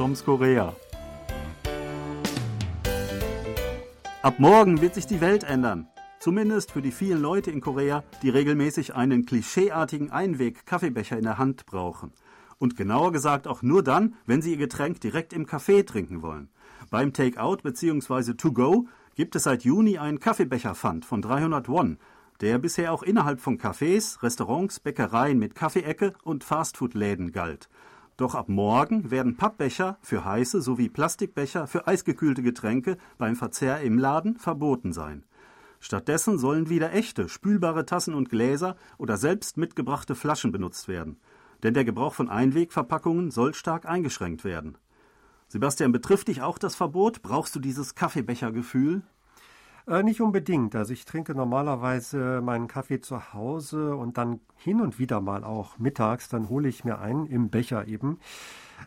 Toms Korea. Ab morgen wird sich die Welt ändern. Zumindest für die vielen Leute in Korea, die regelmäßig einen klischeeartigen Einweg-Kaffeebecher in der Hand brauchen. Und genauer gesagt auch nur dann, wenn sie ihr Getränk direkt im Café trinken wollen. Beim Takeout bzw. To-Go gibt es seit Juni einen Kaffeebecher-Pfand von 300 Won, der bisher auch innerhalb von Cafés, Restaurants, Bäckereien mit Kaffeeecke und Fastfood-Läden galt. Doch ab morgen werden Pappbecher für heiße sowie Plastikbecher für eisgekühlte Getränke beim Verzehr im Laden verboten sein. Stattdessen sollen wieder echte, spülbare Tassen und Gläser oder selbst mitgebrachte Flaschen benutzt werden. Denn der Gebrauch von Einwegverpackungen soll stark eingeschränkt werden. Sebastian, betrifft dich auch das Verbot? Brauchst du dieses Kaffeebechergefühl? Äh, nicht unbedingt. Also ich trinke normalerweise meinen Kaffee zu Hause und dann hin und wieder mal auch mittags, dann hole ich mir einen im Becher eben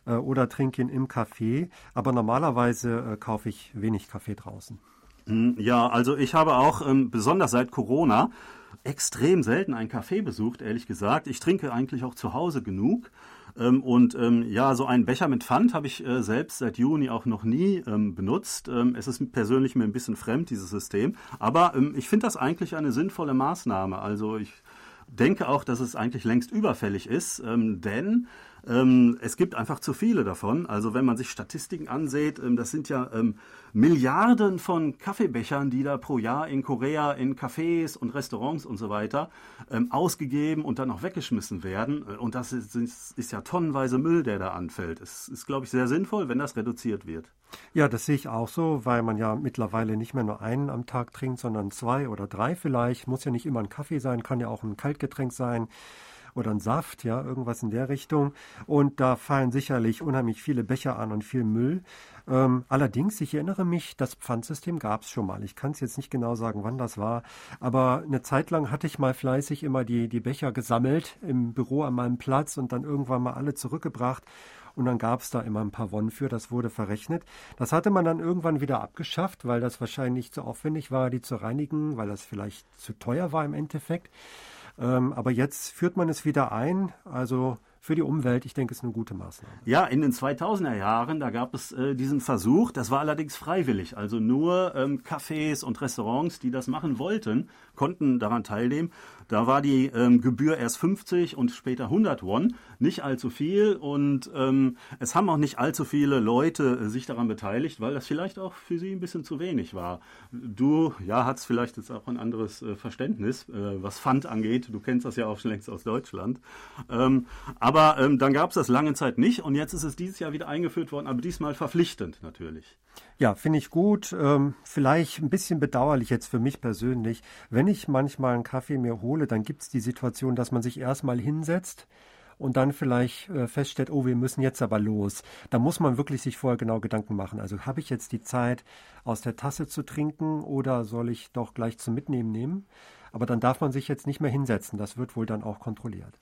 äh, oder trinke ihn im Café. Aber normalerweise äh, kaufe ich wenig Kaffee draußen. Hm, ja, also ich habe auch ähm, besonders seit Corona extrem selten einen Kaffee besucht, ehrlich gesagt. Ich trinke eigentlich auch zu Hause genug. Ähm, und ähm, ja, so einen Becher mit Pfand habe ich äh, selbst seit Juni auch noch nie ähm, benutzt. Ähm, es ist persönlich mir ein bisschen fremd, dieses System. Aber ähm, ich finde das eigentlich eine sinnvolle Maßnahme. Also ich denke auch, dass es eigentlich längst überfällig ist, ähm, denn es gibt einfach zu viele davon. Also wenn man sich Statistiken ansieht, ähm, das sind ja ähm, Milliarden von Kaffeebechern, die da pro Jahr in Korea in Cafés und Restaurants und so weiter ähm, ausgegeben und dann auch weggeschmissen werden. Äh, und das ist, ist ja tonnenweise Müll, der da anfällt. Es ist, glaube ich, sehr sinnvoll, wenn das reduziert wird. Ja, das sehe ich auch so, weil man ja mittlerweile nicht mehr nur einen am Tag trinkt, sondern zwei oder drei vielleicht. Muss ja nicht immer ein Kaffee sein, kann ja auch ein Kaltgetränk sein oder ein Saft, ja, irgendwas in der Richtung. Und da fallen sicherlich unheimlich viele Becher an und viel Müll. Ähm, allerdings, ich erinnere mich, das Pfandsystem gab es schon mal. Ich kann es jetzt nicht genau sagen, wann das war, aber eine Zeit lang hatte ich mal fleißig immer die, die Becher gesammelt im Büro an meinem Platz und dann irgendwann mal alle zurückgebracht. Und dann gab es da immer ein paar Wonnen für, das wurde verrechnet. Das hatte man dann irgendwann wieder abgeschafft, weil das wahrscheinlich zu aufwendig war, die zu reinigen, weil das vielleicht zu teuer war im Endeffekt. Ähm, aber jetzt führt man es wieder ein. Also für die Umwelt, ich denke, ist eine gute Maßnahme. Ja, in den 2000er Jahren, da gab es äh, diesen Versuch, das war allerdings freiwillig, also nur ähm, Cafés und Restaurants, die das machen wollten, konnten daran teilnehmen. Da war die ähm, Gebühr erst 50 und später 100 Won, nicht allzu viel und ähm, es haben auch nicht allzu viele Leute äh, sich daran beteiligt, weil das vielleicht auch für sie ein bisschen zu wenig war. Du, ja, hast vielleicht jetzt auch ein anderes äh, Verständnis, äh, was Pfand angeht. Du kennst das ja auch schon längst aus Deutschland. Ähm, aber ähm, dann gab es das lange Zeit nicht und jetzt ist es dieses Jahr wieder eingeführt worden, aber diesmal verpflichtend natürlich. Ja, finde ich gut. Ähm, vielleicht ein bisschen bedauerlich jetzt für mich persönlich. Wenn ich manchmal einen Kaffee mir hole, dann gibt es die Situation, dass man sich erstmal hinsetzt und dann vielleicht äh, feststellt, oh, wir müssen jetzt aber los. Da muss man wirklich sich vorher genau Gedanken machen. Also habe ich jetzt die Zeit, aus der Tasse zu trinken oder soll ich doch gleich zum Mitnehmen nehmen? Aber dann darf man sich jetzt nicht mehr hinsetzen. Das wird wohl dann auch kontrolliert.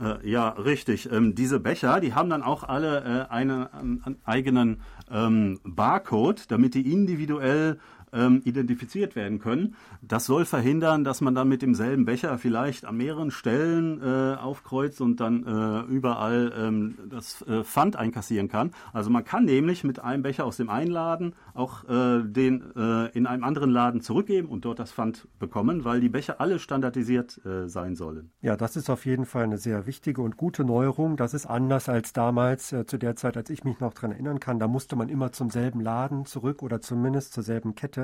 Äh, ja, richtig. Ähm, diese Becher, die haben dann auch alle äh, einen, einen eigenen ähm, Barcode, damit die individuell ähm, identifiziert werden können. Das soll verhindern, dass man dann mit demselben Becher vielleicht an mehreren Stellen äh, aufkreuzt und dann äh, überall ähm, das äh, Pfand einkassieren kann. Also man kann nämlich mit einem Becher aus dem einen Laden auch äh, den äh, in einem anderen Laden zurückgeben und dort das Pfand bekommen, weil die Becher alle standardisiert äh, sein sollen. Ja, das ist auf jeden Fall eine sehr wichtige und gute Neuerung. Das ist anders als damals, zu der Zeit, als ich mich noch daran erinnern kann. Da musste man immer zum selben Laden zurück oder zumindest zur selben Kette.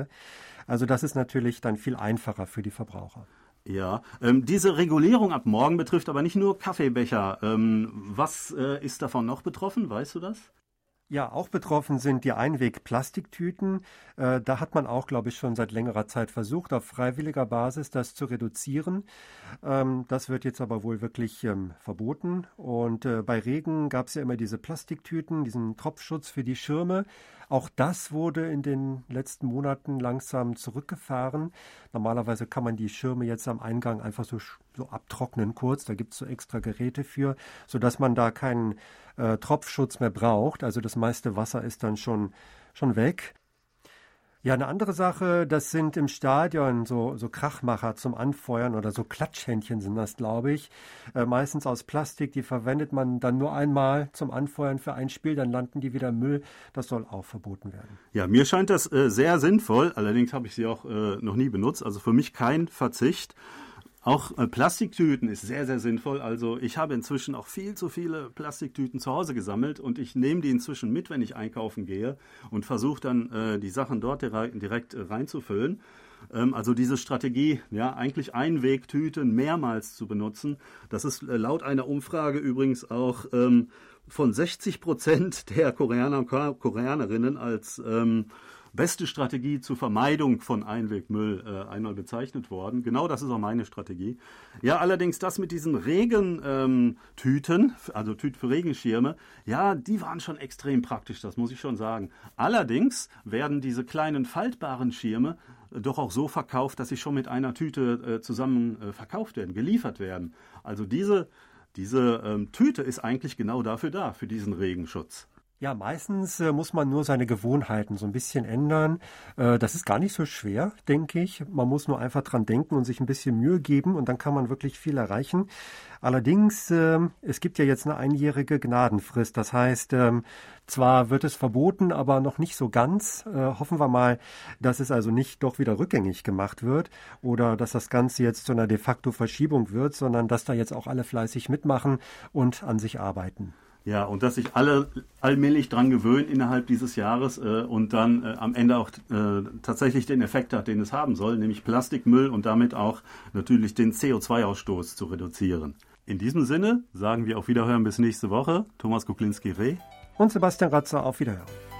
Also das ist natürlich dann viel einfacher für die Verbraucher. Ja, ähm, diese Regulierung ab morgen betrifft aber nicht nur Kaffeebecher. Ähm, was äh, ist davon noch betroffen? Weißt du das? Ja, auch betroffen sind die Einweg-Plastiktüten. Äh, da hat man auch, glaube ich, schon seit längerer Zeit versucht, auf freiwilliger Basis das zu reduzieren. Ähm, das wird jetzt aber wohl wirklich ähm, verboten. Und äh, bei Regen gab es ja immer diese Plastiktüten, diesen Tropfschutz für die Schirme. Auch das wurde in den letzten Monaten langsam zurückgefahren. Normalerweise kann man die Schirme jetzt am Eingang einfach so, so abtrocknen kurz. Da gibt es so extra Geräte für, sodass man da keinen äh, Tropfschutz mehr braucht. Also das meiste Wasser ist dann schon, schon weg. Ja, eine andere Sache, das sind im Stadion so, so Krachmacher zum Anfeuern oder so Klatschhändchen sind das, glaube ich. Äh, meistens aus Plastik, die verwendet man dann nur einmal zum Anfeuern für ein Spiel, dann landen die wieder Müll. Das soll auch verboten werden. Ja, mir scheint das äh, sehr sinnvoll, allerdings habe ich sie auch äh, noch nie benutzt, also für mich kein Verzicht. Auch äh, Plastiktüten ist sehr, sehr sinnvoll. Also ich habe inzwischen auch viel zu viele Plastiktüten zu Hause gesammelt und ich nehme die inzwischen mit, wenn ich einkaufen gehe und versuche dann äh, die Sachen dort direkt äh, reinzufüllen. Ähm, also diese Strategie, ja, eigentlich Einwegtüten mehrmals zu benutzen, das ist äh, laut einer Umfrage übrigens auch ähm, von 60 Prozent der Koreaner und Koreanerinnen als ähm, beste Strategie zur Vermeidung von Einwegmüll äh, einmal bezeichnet worden. Genau das ist auch meine Strategie. Ja, allerdings das mit diesen Regentüten, ähm, also Tüten für Regenschirme, ja, die waren schon extrem praktisch, das muss ich schon sagen. Allerdings werden diese kleinen faltbaren Schirme äh, doch auch so verkauft, dass sie schon mit einer Tüte äh, zusammen äh, verkauft werden, geliefert werden. Also diese, diese ähm, Tüte ist eigentlich genau dafür da, für diesen Regenschutz. Ja, meistens äh, muss man nur seine Gewohnheiten so ein bisschen ändern. Äh, das ist gar nicht so schwer, denke ich. Man muss nur einfach dran denken und sich ein bisschen Mühe geben und dann kann man wirklich viel erreichen. Allerdings, äh, es gibt ja jetzt eine einjährige Gnadenfrist. Das heißt, ähm, zwar wird es verboten, aber noch nicht so ganz. Äh, hoffen wir mal, dass es also nicht doch wieder rückgängig gemacht wird oder dass das Ganze jetzt zu einer de facto Verschiebung wird, sondern dass da jetzt auch alle fleißig mitmachen und an sich arbeiten. Ja, und dass sich alle allmählich dran gewöhnen innerhalb dieses Jahres äh, und dann äh, am Ende auch äh, tatsächlich den Effekt hat, den es haben soll, nämlich Plastikmüll und damit auch natürlich den CO2-Ausstoß zu reduzieren. In diesem Sinne sagen wir auf Wiederhören bis nächste Woche. Thomas Kuklinski-Reh und Sebastian Ratzer auf Wiederhören.